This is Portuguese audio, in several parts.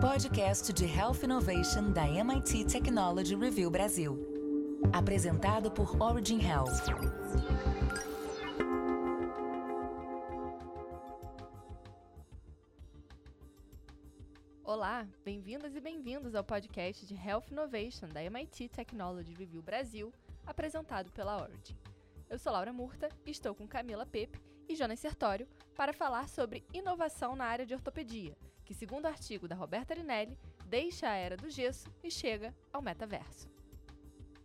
Podcast de Health Innovation da MIT Technology Review Brasil. Apresentado por Origin Health. Olá, bem-vindas e bem-vindos ao podcast de Health Innovation da MIT Technology Review Brasil, apresentado pela Origin. Eu sou Laura Murta estou com Camila Pepe e Jonas Sertório para falar sobre inovação na área de ortopedia, que, segundo o artigo da Roberta Rinelli, deixa a era do gesso e chega ao metaverso.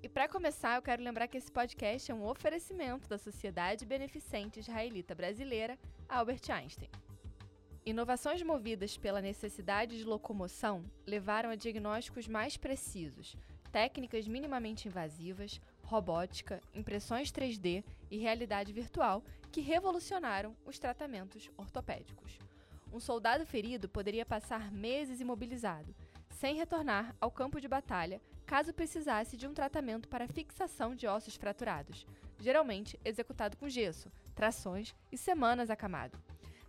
E para começar, eu quero lembrar que esse podcast é um oferecimento da Sociedade Beneficente Israelita Brasileira, Albert Einstein. Inovações movidas pela necessidade de locomoção levaram a diagnósticos mais precisos, técnicas minimamente invasivas, robótica, impressões 3D e realidade virtual que revolucionaram os tratamentos ortopédicos. Um soldado ferido poderia passar meses imobilizado, sem retornar ao campo de batalha caso precisasse de um tratamento para fixação de ossos fraturados, geralmente executado com gesso, trações e semanas acamado.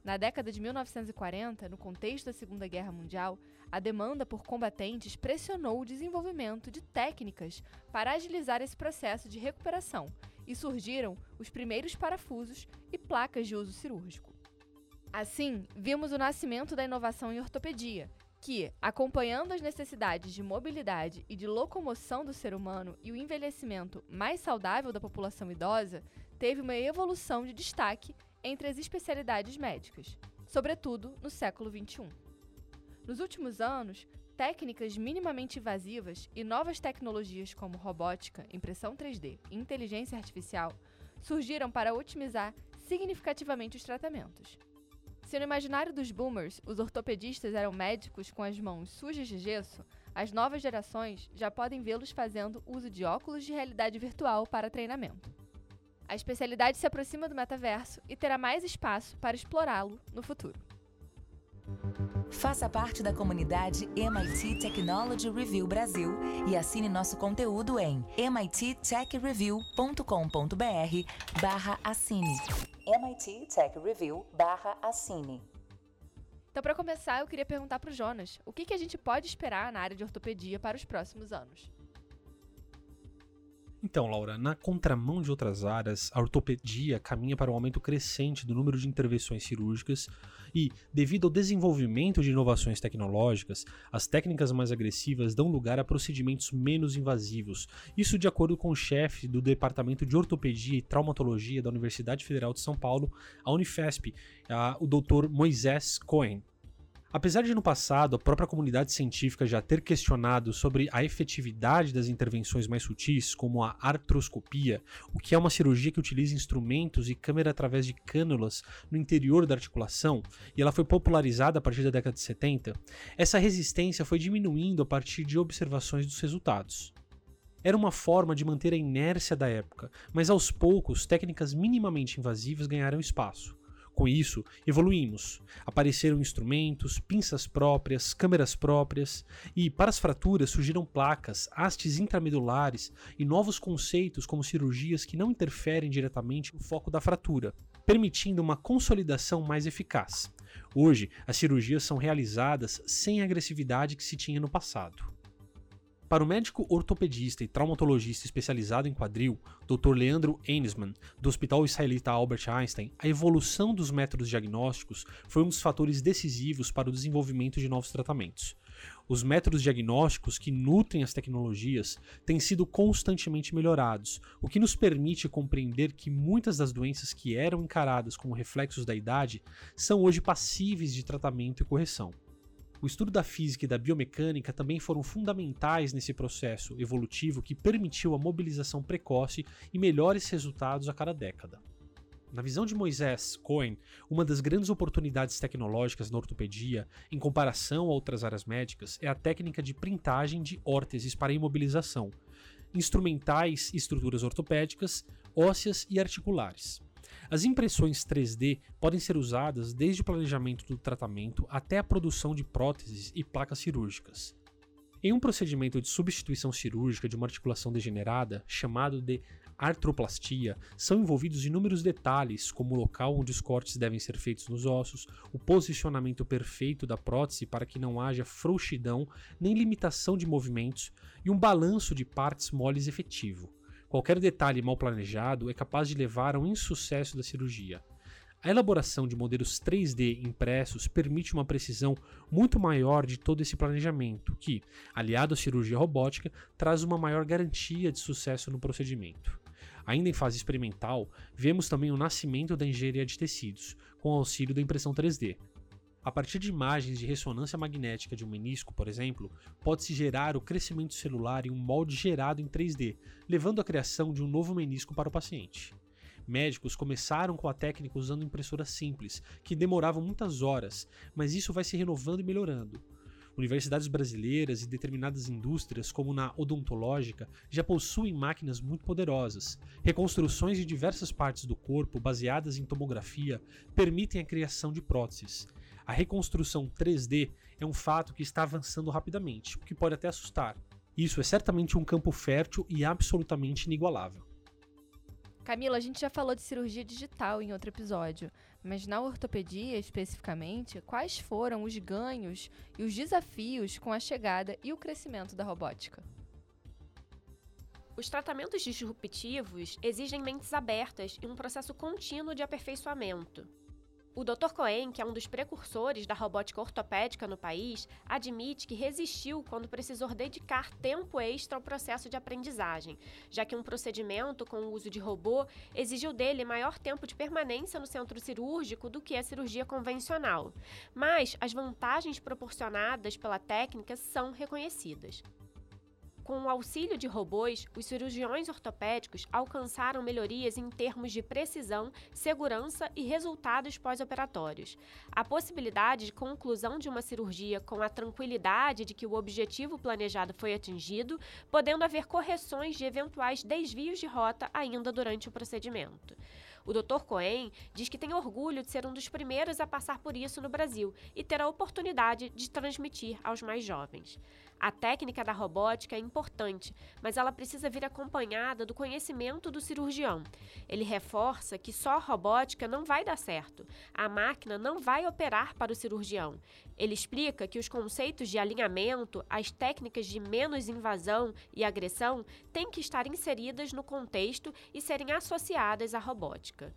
Na década de 1940, no contexto da Segunda Guerra Mundial, a demanda por combatentes pressionou o desenvolvimento de técnicas para agilizar esse processo de recuperação e surgiram os primeiros parafusos e placas de uso cirúrgico. Assim, vimos o nascimento da inovação em ortopedia, que, acompanhando as necessidades de mobilidade e de locomoção do ser humano e o envelhecimento mais saudável da população idosa, teve uma evolução de destaque entre as especialidades médicas, sobretudo no século XXI. Nos últimos anos, técnicas minimamente invasivas e novas tecnologias como robótica, impressão 3D e inteligência artificial surgiram para otimizar significativamente os tratamentos. Se no imaginário dos boomers os ortopedistas eram médicos com as mãos sujas de gesso, as novas gerações já podem vê-los fazendo uso de óculos de realidade virtual para treinamento. A especialidade se aproxima do metaverso e terá mais espaço para explorá-lo no futuro. Faça parte da comunidade MIT Technology Review Brasil e assine nosso conteúdo em mittechreview.com.br barra assine. MIT Tech Review barra assine. Então, para começar, eu queria perguntar para o Jonas, o que, que a gente pode esperar na área de ortopedia para os próximos anos? Então, Laura, na contramão de outras áreas, a ortopedia caminha para um aumento crescente do número de intervenções cirúrgicas e, devido ao desenvolvimento de inovações tecnológicas, as técnicas mais agressivas dão lugar a procedimentos menos invasivos. Isso de acordo com o chefe do Departamento de Ortopedia e Traumatologia da Universidade Federal de São Paulo, a Unifesp, a, o Dr. Moisés Cohen. Apesar de no passado a própria comunidade científica já ter questionado sobre a efetividade das intervenções mais sutis, como a artroscopia, o que é uma cirurgia que utiliza instrumentos e câmera através de cânulas no interior da articulação, e ela foi popularizada a partir da década de 70, essa resistência foi diminuindo a partir de observações dos resultados. Era uma forma de manter a inércia da época, mas aos poucos técnicas minimamente invasivas ganharam espaço. Com isso, evoluímos. Apareceram instrumentos, pinças próprias, câmeras próprias e, para as fraturas, surgiram placas, hastes intramedulares e novos conceitos como cirurgias que não interferem diretamente no foco da fratura, permitindo uma consolidação mais eficaz. Hoje, as cirurgias são realizadas sem a agressividade que se tinha no passado. Para o médico ortopedista e traumatologista especializado em quadril, Dr. Leandro Einsman, do Hospital Israelita Albert Einstein, a evolução dos métodos diagnósticos foi um dos fatores decisivos para o desenvolvimento de novos tratamentos. Os métodos diagnósticos que nutrem as tecnologias têm sido constantemente melhorados, o que nos permite compreender que muitas das doenças que eram encaradas como reflexos da idade são hoje passíveis de tratamento e correção. O estudo da física e da biomecânica também foram fundamentais nesse processo evolutivo que permitiu a mobilização precoce e melhores resultados a cada década. Na visão de Moisés Cohen, uma das grandes oportunidades tecnológicas na ortopedia, em comparação a outras áreas médicas, é a técnica de printagem de órteses para imobilização, instrumentais e estruturas ortopédicas, ósseas e articulares. As impressões 3D podem ser usadas desde o planejamento do tratamento até a produção de próteses e placas cirúrgicas. Em um procedimento de substituição cirúrgica de uma articulação degenerada, chamado de artroplastia, são envolvidos inúmeros detalhes, como o local onde os cortes devem ser feitos nos ossos, o posicionamento perfeito da prótese para que não haja frouxidão nem limitação de movimentos e um balanço de partes moles efetivo. Qualquer detalhe mal planejado é capaz de levar ao insucesso da cirurgia. A elaboração de modelos 3D impressos permite uma precisão muito maior de todo esse planejamento, que, aliado à cirurgia robótica, traz uma maior garantia de sucesso no procedimento. Ainda em fase experimental, vemos também o nascimento da engenharia de tecidos, com auxílio da impressão 3D. A partir de imagens de ressonância magnética de um menisco, por exemplo, pode-se gerar o crescimento celular em um molde gerado em 3D, levando à criação de um novo menisco para o paciente. Médicos começaram com a técnica usando impressoras simples, que demoravam muitas horas, mas isso vai se renovando e melhorando. Universidades brasileiras e determinadas indústrias, como na odontológica, já possuem máquinas muito poderosas. Reconstruções de diversas partes do corpo baseadas em tomografia permitem a criação de próteses. A reconstrução 3D é um fato que está avançando rapidamente, o que pode até assustar. Isso é certamente um campo fértil e absolutamente inigualável. Camila, a gente já falou de cirurgia digital em outro episódio, mas na ortopedia especificamente, quais foram os ganhos e os desafios com a chegada e o crescimento da robótica? Os tratamentos disruptivos exigem mentes abertas e um processo contínuo de aperfeiçoamento. O Dr. Cohen, que é um dos precursores da robótica ortopédica no país, admite que resistiu quando precisou dedicar tempo extra ao processo de aprendizagem, já que um procedimento com o uso de robô exigiu dele maior tempo de permanência no centro cirúrgico do que a cirurgia convencional. Mas as vantagens proporcionadas pela técnica são reconhecidas. Com o auxílio de robôs, os cirurgiões ortopédicos alcançaram melhorias em termos de precisão, segurança e resultados pós-operatórios. A possibilidade de conclusão de uma cirurgia com a tranquilidade de que o objetivo planejado foi atingido, podendo haver correções de eventuais desvios de rota ainda durante o procedimento. O Dr. Cohen diz que tem orgulho de ser um dos primeiros a passar por isso no Brasil e ter a oportunidade de transmitir aos mais jovens. A técnica da robótica é importante, mas ela precisa vir acompanhada do conhecimento do cirurgião. Ele reforça que só a robótica não vai dar certo. A máquina não vai operar para o cirurgião. Ele explica que os conceitos de alinhamento, as técnicas de menos invasão e agressão têm que estar inseridas no contexto e serem associadas à robótica.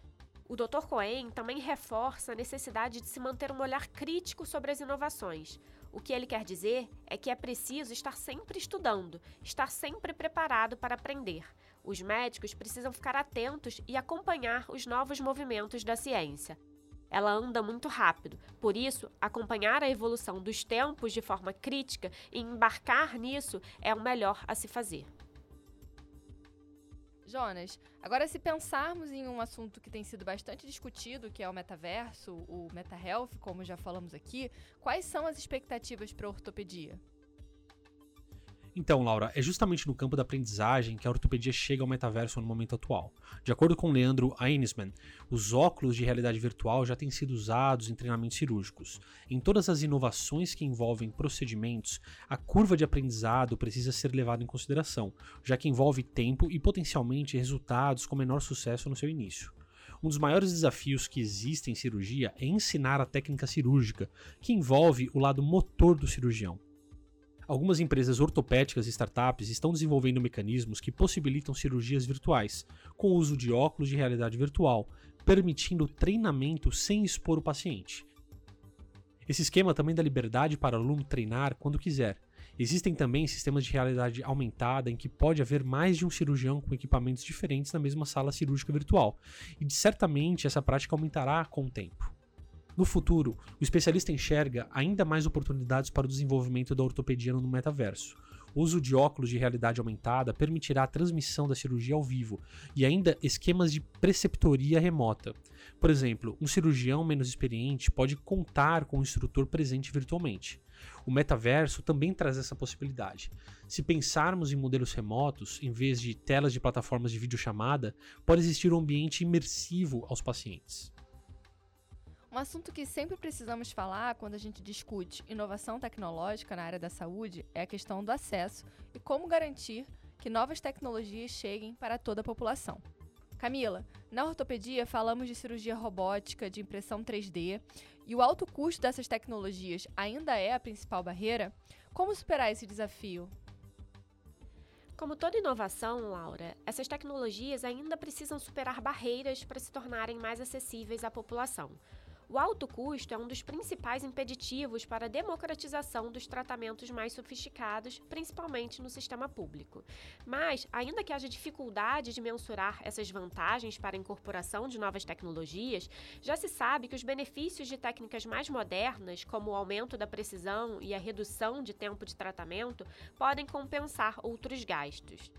O Dr. Cohen também reforça a necessidade de se manter um olhar crítico sobre as inovações. O que ele quer dizer é que é preciso estar sempre estudando, estar sempre preparado para aprender. Os médicos precisam ficar atentos e acompanhar os novos movimentos da ciência. Ela anda muito rápido, por isso, acompanhar a evolução dos tempos de forma crítica e embarcar nisso é o melhor a se fazer. Jonas, agora se pensarmos em um assunto que tem sido bastante discutido, que é o metaverso, o meta-health, como já falamos aqui, quais são as expectativas para a ortopedia? Então, Laura, é justamente no campo da aprendizagem que a ortopedia chega ao metaverso no momento atual. De acordo com Leandro Einesman, os óculos de realidade virtual já têm sido usados em treinamentos cirúrgicos. Em todas as inovações que envolvem procedimentos, a curva de aprendizado precisa ser levada em consideração, já que envolve tempo e potencialmente resultados com menor sucesso no seu início. Um dos maiores desafios que existem em cirurgia é ensinar a técnica cirúrgica, que envolve o lado motor do cirurgião. Algumas empresas ortopédicas e startups estão desenvolvendo mecanismos que possibilitam cirurgias virtuais, com o uso de óculos de realidade virtual, permitindo treinamento sem expor o paciente. Esse esquema também dá liberdade para o aluno treinar quando quiser. Existem também sistemas de realidade aumentada em que pode haver mais de um cirurgião com equipamentos diferentes na mesma sala cirúrgica virtual, e certamente essa prática aumentará com o tempo. No futuro, o especialista enxerga ainda mais oportunidades para o desenvolvimento da ortopedia no metaverso. O uso de óculos de realidade aumentada permitirá a transmissão da cirurgia ao vivo e ainda esquemas de preceptoria remota. Por exemplo, um cirurgião menos experiente pode contar com um instrutor presente virtualmente. O metaverso também traz essa possibilidade. Se pensarmos em modelos remotos, em vez de telas de plataformas de videochamada, pode existir um ambiente imersivo aos pacientes. Um assunto que sempre precisamos falar quando a gente discute inovação tecnológica na área da saúde é a questão do acesso e como garantir que novas tecnologias cheguem para toda a população. Camila, na ortopedia falamos de cirurgia robótica, de impressão 3D, e o alto custo dessas tecnologias ainda é a principal barreira? Como superar esse desafio? Como toda inovação, Laura, essas tecnologias ainda precisam superar barreiras para se tornarem mais acessíveis à população. O alto custo é um dos principais impeditivos para a democratização dos tratamentos mais sofisticados, principalmente no sistema público. Mas, ainda que haja dificuldade de mensurar essas vantagens para a incorporação de novas tecnologias, já se sabe que os benefícios de técnicas mais modernas, como o aumento da precisão e a redução de tempo de tratamento, podem compensar outros gastos.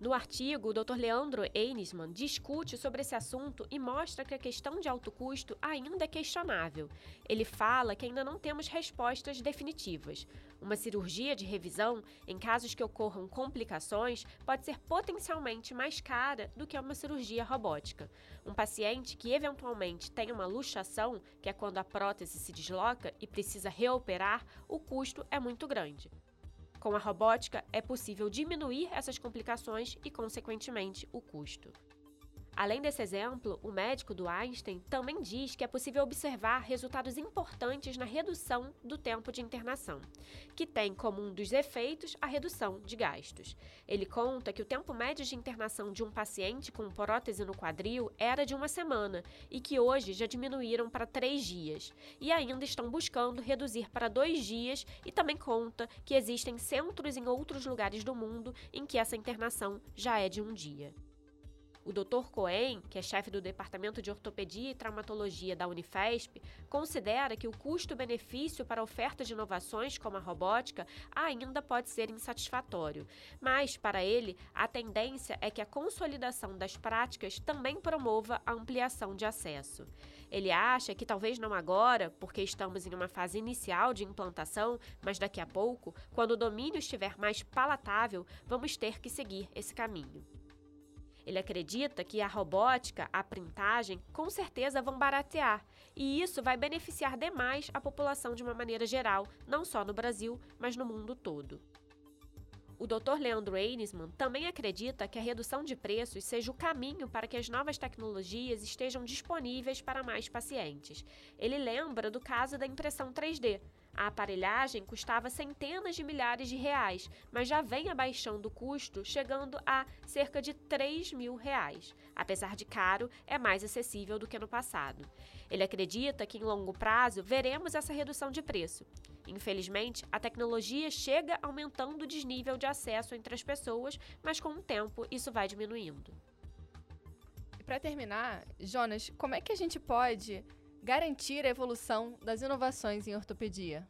No artigo, o Dr. Leandro Einisman discute sobre esse assunto e mostra que a questão de alto custo ainda é questionável. Ele fala que ainda não temos respostas definitivas. Uma cirurgia de revisão, em casos que ocorram complicações, pode ser potencialmente mais cara do que uma cirurgia robótica. Um paciente que eventualmente tem uma luxação, que é quando a prótese se desloca e precisa reoperar, o custo é muito grande. Com a robótica, é possível diminuir essas complicações e, consequentemente, o custo. Além desse exemplo, o médico do Einstein também diz que é possível observar resultados importantes na redução do tempo de internação, que tem como um dos efeitos a redução de gastos. Ele conta que o tempo médio de internação de um paciente com prótese no quadril era de uma semana e que hoje já diminuíram para três dias, e ainda estão buscando reduzir para dois dias, e também conta que existem centros em outros lugares do mundo em que essa internação já é de um dia. O Dr. Cohen, que é chefe do Departamento de Ortopedia e Traumatologia da Unifesp, considera que o custo-benefício para a oferta de inovações como a robótica ainda pode ser insatisfatório, mas, para ele, a tendência é que a consolidação das práticas também promova a ampliação de acesso. Ele acha que talvez não agora, porque estamos em uma fase inicial de implantação, mas daqui a pouco, quando o domínio estiver mais palatável, vamos ter que seguir esse caminho. Ele acredita que a robótica, a printagem, com certeza vão baratear, e isso vai beneficiar demais a população de uma maneira geral, não só no Brasil, mas no mundo todo. O Dr. Leandro Einisman também acredita que a redução de preços seja o caminho para que as novas tecnologias estejam disponíveis para mais pacientes. Ele lembra do caso da impressão 3D. A aparelhagem custava centenas de milhares de reais, mas já vem abaixando o custo, chegando a cerca de 3 mil reais. Apesar de caro, é mais acessível do que no passado. Ele acredita que em longo prazo veremos essa redução de preço. Infelizmente, a tecnologia chega aumentando o desnível de acesso entre as pessoas, mas com o tempo isso vai diminuindo. Para terminar, Jonas, como é que a gente pode garantir a evolução das inovações em ortopedia?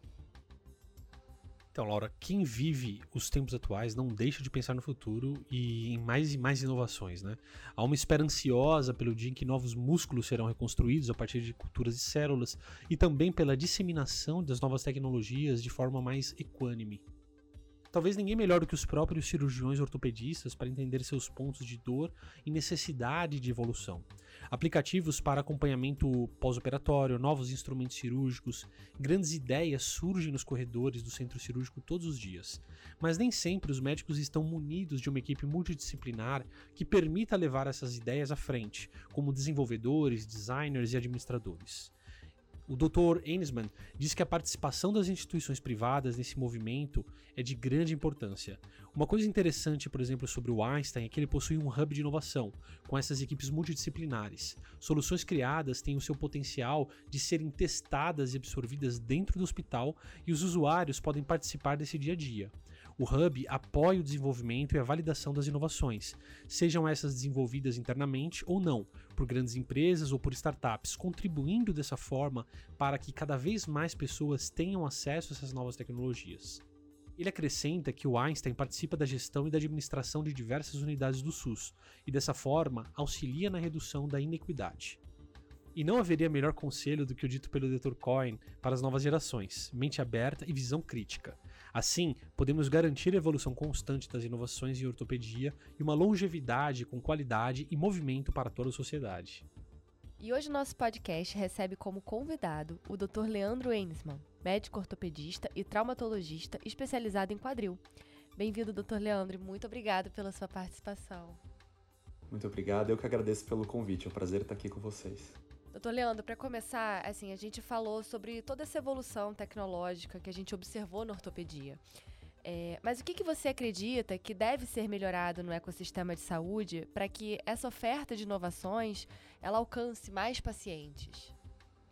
Então, Laura, quem vive os tempos atuais não deixa de pensar no futuro e em mais e mais inovações, né? Há uma espera ansiosa pelo dia em que novos músculos serão reconstruídos a partir de culturas de células e também pela disseminação das novas tecnologias de forma mais equânime. Talvez ninguém melhor do que os próprios cirurgiões ortopedistas para entender seus pontos de dor e necessidade de evolução. Aplicativos para acompanhamento pós-operatório, novos instrumentos cirúrgicos, grandes ideias surgem nos corredores do centro cirúrgico todos os dias. Mas nem sempre os médicos estão munidos de uma equipe multidisciplinar que permita levar essas ideias à frente, como desenvolvedores, designers e administradores. O Dr. Enisman diz que a participação das instituições privadas nesse movimento é de grande importância. Uma coisa interessante, por exemplo, sobre o Einstein é que ele possui um hub de inovação, com essas equipes multidisciplinares. Soluções criadas têm o seu potencial de serem testadas e absorvidas dentro do hospital e os usuários podem participar desse dia a dia. O Hub apoia o desenvolvimento e a validação das inovações, sejam essas desenvolvidas internamente ou não, por grandes empresas ou por startups, contribuindo dessa forma para que cada vez mais pessoas tenham acesso a essas novas tecnologias. Ele acrescenta que o Einstein participa da gestão e da administração de diversas unidades do SUS e, dessa forma, auxilia na redução da inequidade. E não haveria melhor conselho do que o dito pelo Dr. Cohen para as novas gerações: mente aberta e visão crítica. Assim, podemos garantir a evolução constante das inovações em ortopedia e uma longevidade com qualidade e movimento para toda a sociedade. E hoje nosso podcast recebe como convidado o Dr. Leandro Einsman, médico ortopedista e traumatologista especializado em quadril. Bem-vindo, doutor Leandro, muito obrigado pela sua participação. Muito obrigado, eu que agradeço pelo convite, é um prazer estar aqui com vocês. Doutor Leandro, para começar, assim, a gente falou sobre toda essa evolução tecnológica que a gente observou na ortopedia. É, mas o que, que você acredita que deve ser melhorado no ecossistema de saúde para que essa oferta de inovações ela alcance mais pacientes?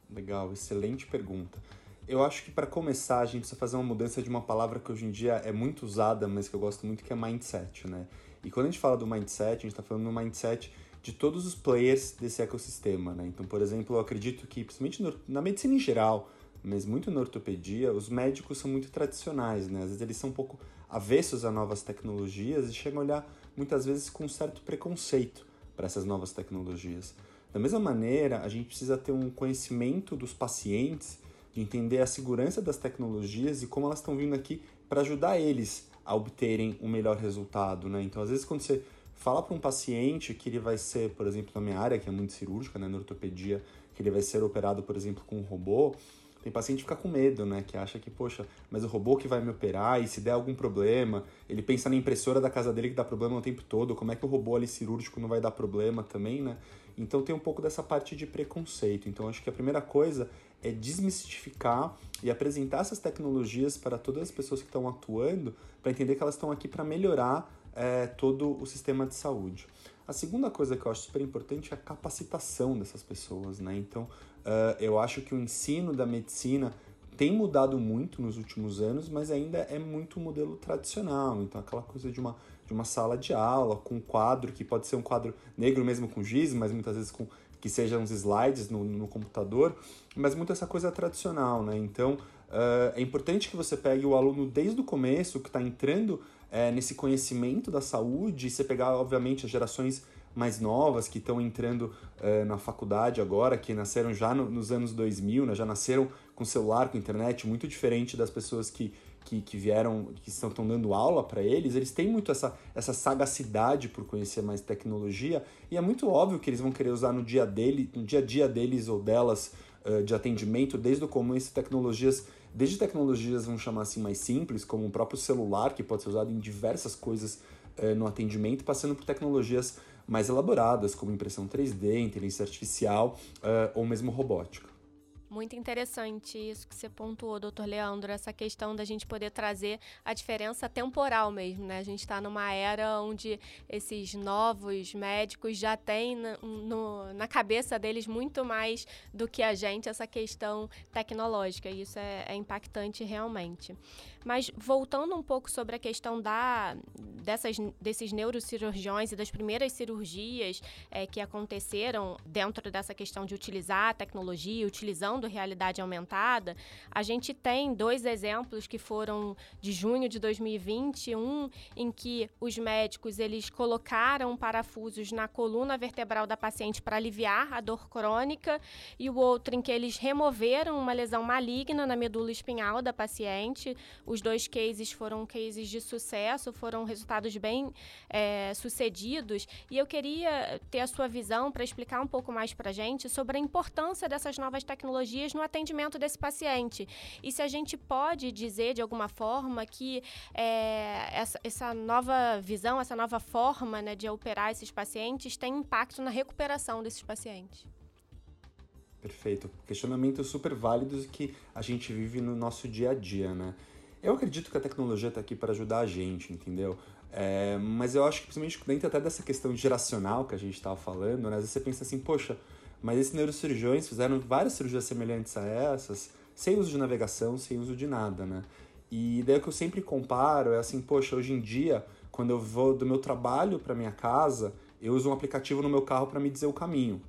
Legal, excelente pergunta. Eu acho que para começar a gente precisa fazer uma mudança de uma palavra que hoje em dia é muito usada, mas que eu gosto muito, que é mindset, né? E quando a gente fala do mindset, a gente está falando do mindset de todos os players desse ecossistema, né? Então, por exemplo, eu acredito que, principalmente na medicina em geral, mas muito na ortopedia, os médicos são muito tradicionais, né? Às vezes eles são um pouco avessos a novas tecnologias e chegam a olhar muitas vezes com um certo preconceito para essas novas tecnologias. Da mesma maneira, a gente precisa ter um conhecimento dos pacientes de entender a segurança das tecnologias e como elas estão vindo aqui para ajudar eles a obterem um melhor resultado, né? Então, às vezes, quando você fala para um paciente que ele vai ser, por exemplo, na minha área, que é muito cirúrgica, né, na ortopedia, que ele vai ser operado, por exemplo, com um robô, tem paciente que fica com medo, né? Que acha que, poxa, mas o robô que vai me operar e se der algum problema, ele pensa na impressora da casa dele que dá problema o tempo todo, como é que o robô ali cirúrgico não vai dar problema também, né? Então tem um pouco dessa parte de preconceito. Então acho que a primeira coisa é desmistificar e apresentar essas tecnologias para todas as pessoas que estão atuando, para entender que elas estão aqui para melhorar é, todo o sistema de saúde. A segunda coisa que eu acho super importante é a capacitação dessas pessoas, né? Então, uh, eu acho que o ensino da medicina tem mudado muito nos últimos anos, mas ainda é muito modelo tradicional. Então, aquela coisa de uma, de uma sala de aula com um quadro, que pode ser um quadro negro mesmo com giz, mas muitas vezes com que sejam uns slides no, no computador, mas muito essa coisa tradicional, né? Então, uh, é importante que você pegue o aluno desde o começo, que está entrando é, nesse conhecimento da saúde, e você pegar, obviamente, as gerações mais novas que estão entrando uh, na faculdade agora, que nasceram já no, nos anos 2000, né? já nasceram com celular, com internet, muito diferente das pessoas que que, que vieram, que estão, estão dando aula para eles, eles têm muito essa, essa sagacidade por conhecer mais tecnologia e é muito óbvio que eles vão querer usar no dia dele, no dia a dia deles ou delas uh, de atendimento, desde o começo, tecnologias, desde tecnologias, vamos chamar assim, mais simples, como o próprio celular, que pode ser usado em diversas coisas uh, no atendimento, passando por tecnologias mais elaboradas, como impressão 3D, inteligência artificial uh, ou mesmo robótica. Muito interessante isso que você pontuou, doutor Leandro, essa questão da gente poder trazer a diferença temporal mesmo, né? A gente está numa era onde esses novos médicos já têm na, no, na cabeça deles muito mais do que a gente essa questão tecnológica, e isso é, é impactante realmente. Mas voltando um pouco sobre a questão da, dessas, desses neurocirurgiões e das primeiras cirurgias é, que aconteceram dentro dessa questão de utilizar a tecnologia, utilizando realidade aumentada, a gente tem dois exemplos que foram de junho de 2020, um em que os médicos eles colocaram parafusos na coluna vertebral da paciente para aliviar a dor crônica e o outro em que eles removeram uma lesão maligna na medula espinhal da paciente. Os dois cases foram cases de sucesso, foram resultados bem é, sucedidos. E eu queria ter a sua visão para explicar um pouco mais para gente sobre a importância dessas novas tecnologias no atendimento desse paciente. E se a gente pode dizer, de alguma forma, que é, essa, essa, nova visão, essa nova forma né, de operar esses pacientes tem impacto na recuperação desses pacientes. Perfeito. Questionamentos super válidos que a gente vive no nosso dia a dia, né? Eu acredito que a tecnologia está aqui para ajudar a gente, entendeu? É, mas eu acho que, principalmente dentro até dessa questão geracional que a gente estava falando, né? Às vezes você pensa assim, poxa, mas esses neurocirurgiões fizeram várias cirurgias semelhantes a essas, sem uso de navegação, sem uso de nada, né? E daí o que eu sempre comparo é assim, poxa, hoje em dia, quando eu vou do meu trabalho para minha casa, eu uso um aplicativo no meu carro para me dizer o caminho.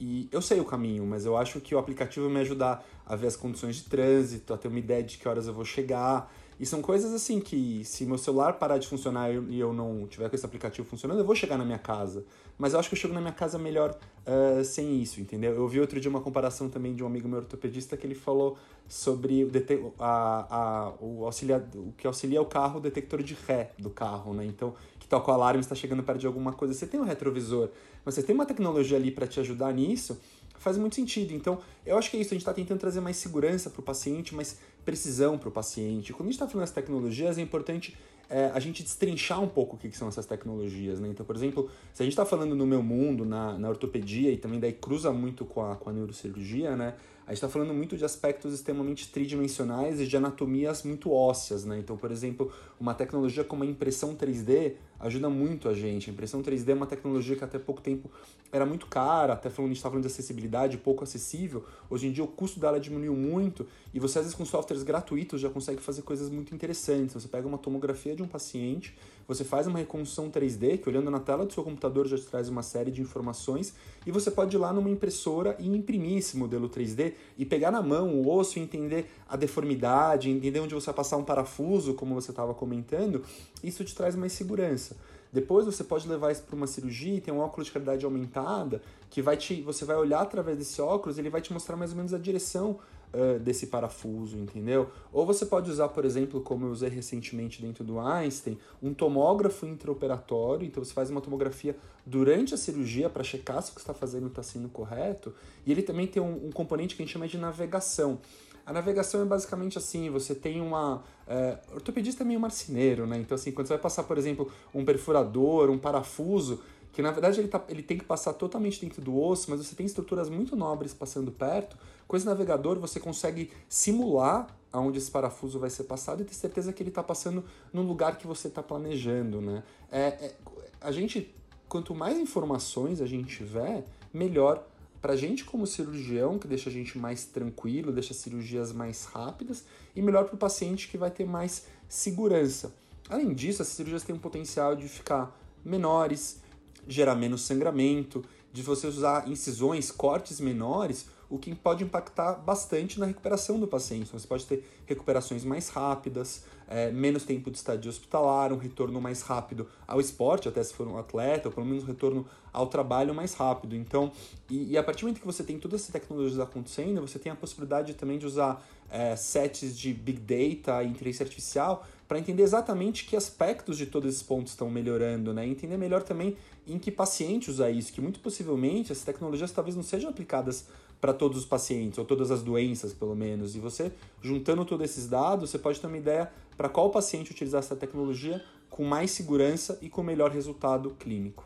E eu sei o caminho, mas eu acho que o aplicativo me ajudar a ver as condições de trânsito, a ter uma ideia de que horas eu vou chegar. E são coisas assim que, se meu celular parar de funcionar e eu não tiver com esse aplicativo funcionando, eu vou chegar na minha casa. Mas eu acho que eu chego na minha casa melhor uh, sem isso, entendeu? Eu vi outro dia uma comparação também de um amigo meu ortopedista que ele falou sobre o, a, a, o, auxilia, o que auxilia o carro, o detector de ré do carro, né? Então, que toca o alarme está chegando perto de alguma coisa. Você tem um retrovisor, mas você tem uma tecnologia ali para te ajudar nisso, faz muito sentido. Então, eu acho que é isso, a gente está tentando trazer mais segurança para o paciente, mais precisão para o paciente. Quando a gente está falando das tecnologias, é importante é, a gente destrinchar um pouco o que, que são essas tecnologias. Né? Então, por exemplo, se a gente está falando no meu mundo, na, na ortopedia, e também daí cruza muito com a, com a neurocirurgia, né? a gente está falando muito de aspectos extremamente tridimensionais e de anatomias muito ósseas. Né? Então, por exemplo, uma tecnologia como a impressão 3D ajuda muito a gente. A impressão 3D é uma tecnologia que até pouco tempo era muito cara, até falando, a gente falando de acessibilidade, pouco acessível. Hoje em dia o custo dela diminuiu muito e você às vezes com softwares gratuitos já consegue fazer coisas muito interessantes. Você pega uma tomografia de um paciente, você faz uma reconstrução 3D, que olhando na tela do seu computador já te traz uma série de informações, e você pode ir lá numa impressora e imprimir esse modelo 3D e pegar na mão o osso e entender a deformidade, entender onde você vai passar um parafuso, como você estava comentando, isso te traz mais segurança. Depois você pode levar isso para uma cirurgia e tem um óculos de realidade aumentada que vai te, você vai olhar através desse óculos, ele vai te mostrar mais ou menos a direção uh, desse parafuso, entendeu? Ou você pode usar, por exemplo, como eu usei recentemente dentro do Einstein, um tomógrafo intraoperatório. Então você faz uma tomografia durante a cirurgia para checar se o que está fazendo está sendo correto. E ele também tem um, um componente que a gente chama de navegação. A navegação é basicamente assim, você tem uma... É, ortopedista é meio marceneiro, né? Então, assim, quando você vai passar, por exemplo, um perfurador, um parafuso, que na verdade ele, tá, ele tem que passar totalmente dentro do osso, mas você tem estruturas muito nobres passando perto, com esse navegador você consegue simular aonde esse parafuso vai ser passado e ter certeza que ele está passando no lugar que você está planejando, né? É, é, a gente, quanto mais informações a gente tiver, melhor para a gente como cirurgião, que deixa a gente mais tranquilo, deixa cirurgias mais rápidas, e melhor para o paciente que vai ter mais segurança. Além disso, as cirurgias têm um potencial de ficar menores, gerar menos sangramento, de você usar incisões, cortes menores, o que pode impactar bastante na recuperação do paciente. Então, você pode ter recuperações mais rápidas, é, menos tempo de estadia hospitalar, um retorno mais rápido ao esporte, até se for um atleta, ou pelo menos um retorno ao trabalho mais rápido. Então, e, e a partir do momento que você tem todas essas tecnologias acontecendo, você tem a possibilidade também de usar é, sets de Big Data e inteligência artificial para entender exatamente que aspectos de todos esses pontos estão melhorando, né? Entender melhor também em que paciente usar isso, que muito possivelmente essas tecnologias talvez não sejam aplicadas para todos os pacientes, ou todas as doenças, pelo menos. E você, juntando todos esses dados, você pode ter uma ideia para qual paciente utilizar essa tecnologia com mais segurança e com melhor resultado clínico.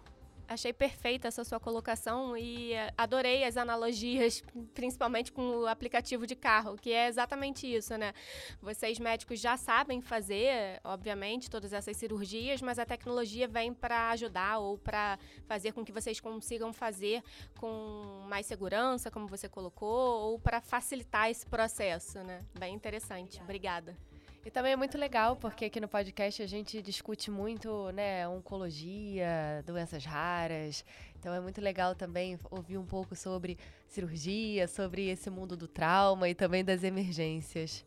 Achei perfeita essa sua colocação e eh, adorei as analogias, principalmente com o aplicativo de carro, que é exatamente isso, né? Vocês médicos já sabem fazer, obviamente, todas essas cirurgias, mas a tecnologia vem para ajudar ou para fazer com que vocês consigam fazer com mais segurança, como você colocou, ou para facilitar esse processo, né? Bem interessante. Obrigada. E também é muito legal, porque aqui no podcast a gente discute muito, né, oncologia, doenças raras. Então é muito legal também ouvir um pouco sobre cirurgia, sobre esse mundo do trauma e também das emergências.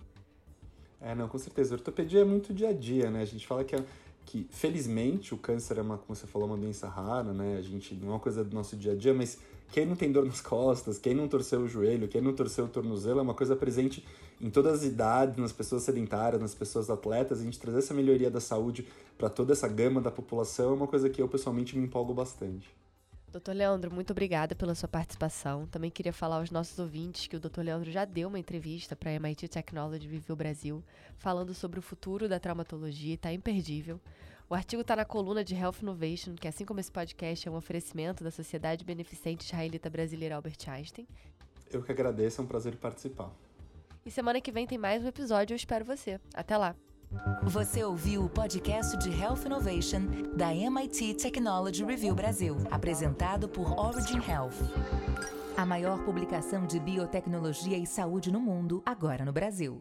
É, não, com certeza. Ortopedia é muito dia a dia, né? A gente fala que, é, que felizmente o câncer é uma, como você falou, uma doença rara, né? A gente não é uma coisa do nosso dia a dia, mas quem não tem dor nas costas, quem não torceu o joelho, quem não torceu o tornozelo, é uma coisa presente em todas as idades, nas pessoas sedentárias, nas pessoas atletas. A gente trazer essa melhoria da saúde para toda essa gama da população é uma coisa que eu pessoalmente me empolgo bastante. Doutor Leandro, muito obrigada pela sua participação. Também queria falar aos nossos ouvintes que o Dr. Leandro já deu uma entrevista para a MIT Technology Review Brasil, falando sobre o futuro da traumatologia e está imperdível. O artigo está na coluna de Health Innovation, que assim como esse podcast é um oferecimento da Sociedade Beneficente Israelita Brasileira Albert Einstein. Eu que agradeço, é um prazer participar. E semana que vem tem mais um episódio, eu espero você. Até lá! Você ouviu o podcast de Health Innovation da MIT Technology Review Brasil, apresentado por Origin Health. A maior publicação de biotecnologia e saúde no mundo, agora no Brasil.